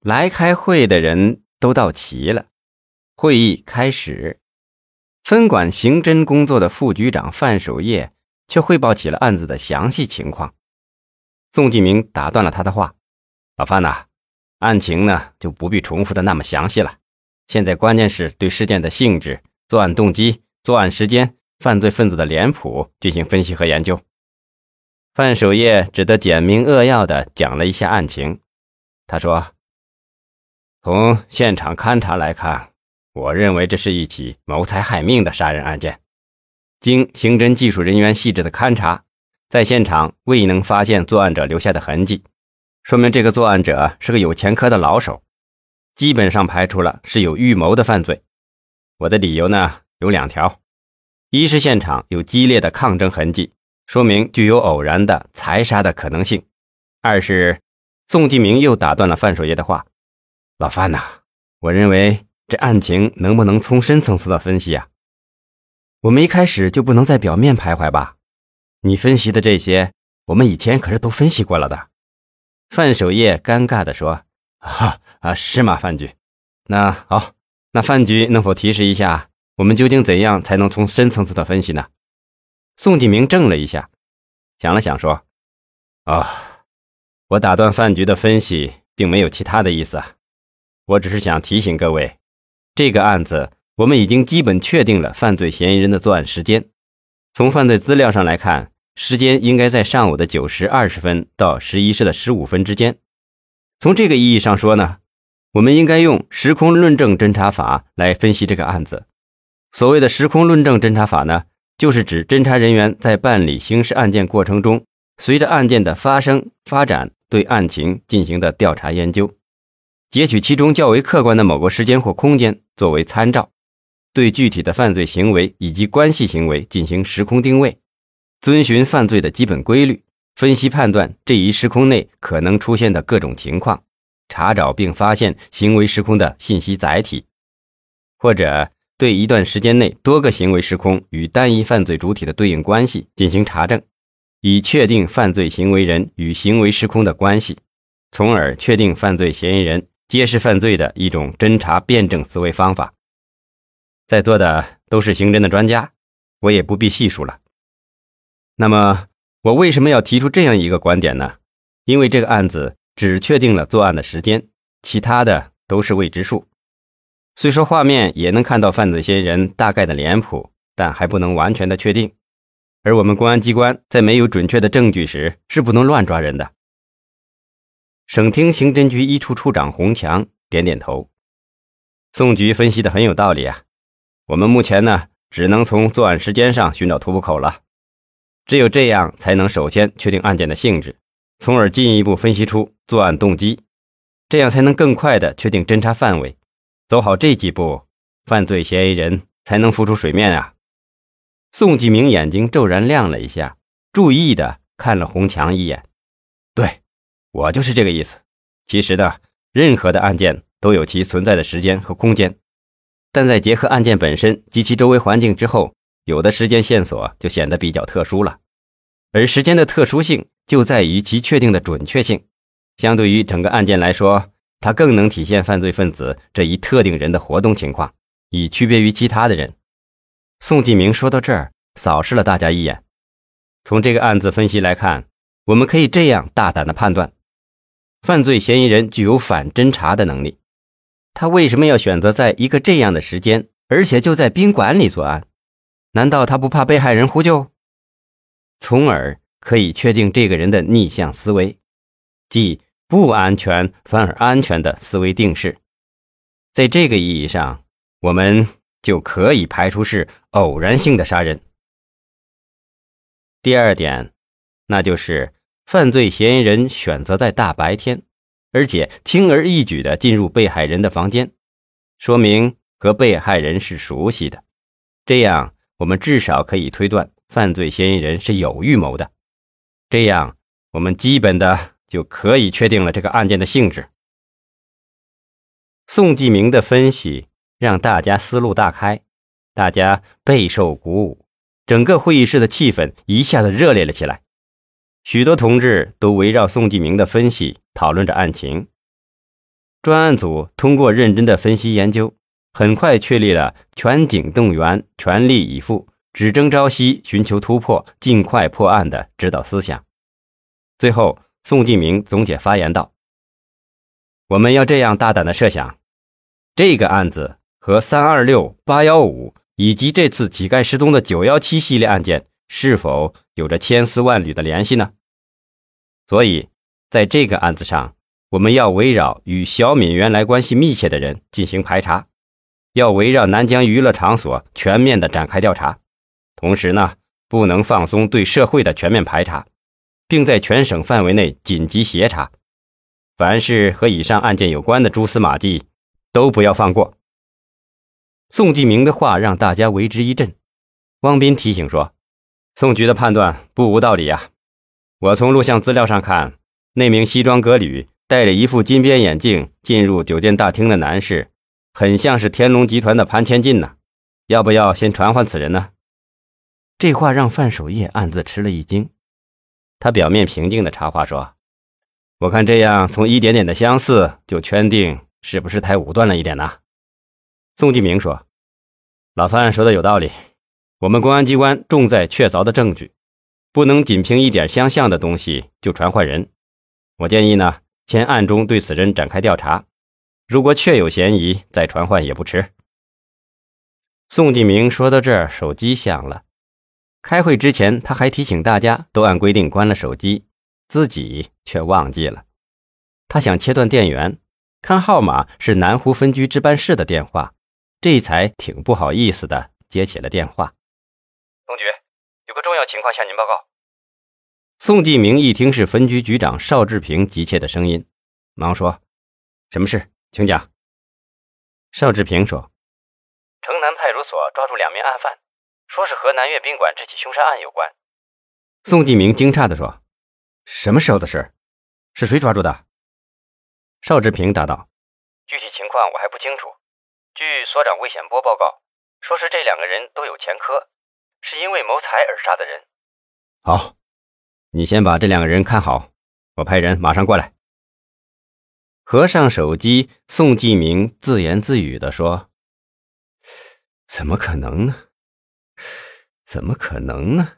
来开会的人都到齐了，会议开始。分管刑侦工作的副局长范守业却汇报起了案子的详细情况。宋继明打断了他的话：“老范呐，案情呢就不必重复的那么详细了。现在关键是对事件的性质、作案动机、作案时间、犯罪分子的脸谱进行分析和研究。”范守业只得简明扼要的讲了一下案情。他说：“从现场勘查来看，我认为这是一起谋财害命的杀人案件。经刑侦技术人员细致的勘查，在现场未能发现作案者留下的痕迹，说明这个作案者是个有前科的老手，基本上排除了是有预谋的犯罪。我的理由呢有两条：一是现场有激烈的抗争痕迹。”说明具有偶然的财杀的可能性。二是，宋继明又打断了范守业的话：“老范呐，我认为这案情能不能从深层次的分析啊？我们一开始就不能在表面徘徊吧？你分析的这些，我们以前可是都分析过了的。”范守业尴尬地说：“啊啊，是吗，范局？那好，那范局能否提示一下，我们究竟怎样才能从深层次的分析呢？”宋继明怔了一下，想了想说：“啊，我打断饭局的分析，并没有其他的意思啊，我只是想提醒各位，这个案子我们已经基本确定了犯罪嫌疑人的作案时间。从犯罪资料上来看，时间应该在上午的九时二十分到十一时的十五分之间。从这个意义上说呢，我们应该用时空论证侦查法来分析这个案子。所谓的时空论证侦查法呢？”就是指侦查人员在办理刑事案件过程中，随着案件的发生发展，对案情进行的调查研究，截取其中较为客观的某个时间或空间作为参照，对具体的犯罪行为以及关系行为进行时空定位，遵循犯罪的基本规律，分析判断这一时空内可能出现的各种情况，查找并发现行为时空的信息载体，或者。对一段时间内多个行为时空与单一犯罪主体的对应关系进行查证，以确定犯罪行为人与行为时空的关系，从而确定犯罪嫌疑人揭示犯罪的一种侦查辩证思维方法。在座的都是刑侦的专家，我也不必细数了。那么，我为什么要提出这样一个观点呢？因为这个案子只确定了作案的时间，其他的都是未知数。虽说画面也能看到犯罪嫌疑人大概的脸谱，但还不能完全的确定。而我们公安机关在没有准确的证据时，是不能乱抓人的。省厅刑侦局一处处长洪强点点头，宋局分析的很有道理啊。我们目前呢，只能从作案时间上寻找突破口了。只有这样，才能首先确定案件的性质，从而进一步分析出作案动机，这样才能更快的确定侦查范围。走好这几步，犯罪嫌疑人才能浮出水面啊！宋继明眼睛骤然亮了一下，注意的看了洪强一眼。我就是这个意思。其实呢，任何的案件都有其存在的时间和空间，但在结合案件本身及其周围环境之后，有的时间线索就显得比较特殊了。而时间的特殊性就在于其确定的准确性，相对于整个案件来说。它更能体现犯罪分子这一特定人的活动情况，以区别于其他的人。宋继明说到这儿，扫视了大家一眼。从这个案子分析来看，我们可以这样大胆的判断：犯罪嫌疑人具有反侦查的能力。他为什么要选择在一个这样的时间，而且就在宾馆里作案？难道他不怕被害人呼救？从而可以确定这个人的逆向思维，即。不安全反而安全的思维定式，在这个意义上，我们就可以排除是偶然性的杀人。第二点，那就是犯罪嫌疑人选择在大白天，而且轻而易举的进入被害人的房间，说明和被害人是熟悉的。这样，我们至少可以推断犯罪嫌疑人是有预谋的。这样，我们基本的。就可以确定了这个案件的性质。宋继明的分析让大家思路大开，大家备受鼓舞，整个会议室的气氛一下子热烈了起来。许多同志都围绕宋继明的分析讨论着案情。专案组通过认真的分析研究，很快确立了全警动员、全力以赴、只争朝夕、寻求突破、尽快破案的指导思想。最后，宋继明总结发言道：“我们要这样大胆的设想，这个案子和三二六、八幺五以及这次乞丐失踪的九幺七系列案件是否有着千丝万缕的联系呢？所以，在这个案子上。”我们要围绕与小敏原来关系密切的人进行排查，要围绕南疆娱乐场所全面的展开调查，同时呢，不能放松对社会的全面排查，并在全省范围内紧急协查，凡是和以上案件有关的蛛丝马迹，都不要放过。宋继明的话让大家为之一振。汪斌提醒说：“宋局的判断不无道理呀，我从录像资料上看，那名西装革履。”戴着一副金边眼镜进入酒店大厅的男士，很像是天龙集团的潘千进呢。要不要先传唤此人呢？这话让范守业暗自吃了一惊。他表面平静的插话说：“我看这样从一点点的相似就圈定，是不是太武断了一点呢？”宋继明说：“老范说的有道理，我们公安机关重在确凿的证据，不能仅凭一点相像的东西就传唤人。我建议呢。”先暗中对此人展开调查，如果确有嫌疑，再传唤也不迟。宋继明说到这儿，手机响了。开会之前，他还提醒大家都按规定关了手机，自己却忘记了。他想切断电源，看号码是南湖分局值班室的电话，这才挺不好意思的接起了电话。有情况向您报告。宋继明一听是分局局长邵志平急切的声音，忙说：“什么事，请讲。”邵志平说：“城南派出所抓住两名案犯，说是和南岳宾馆这起凶杀案有关。”宋继明惊诧的说：“什么时候的事？是谁抓住的？”邵志平答道：“具体情况我还不清楚。据所长魏显波报告，说是这两个人都有前科，是因为谋财而杀的人。”好。你先把这两个人看好，我派人马上过来。合上手机，宋继明自言自语的说：“怎么可能呢？怎么可能呢？”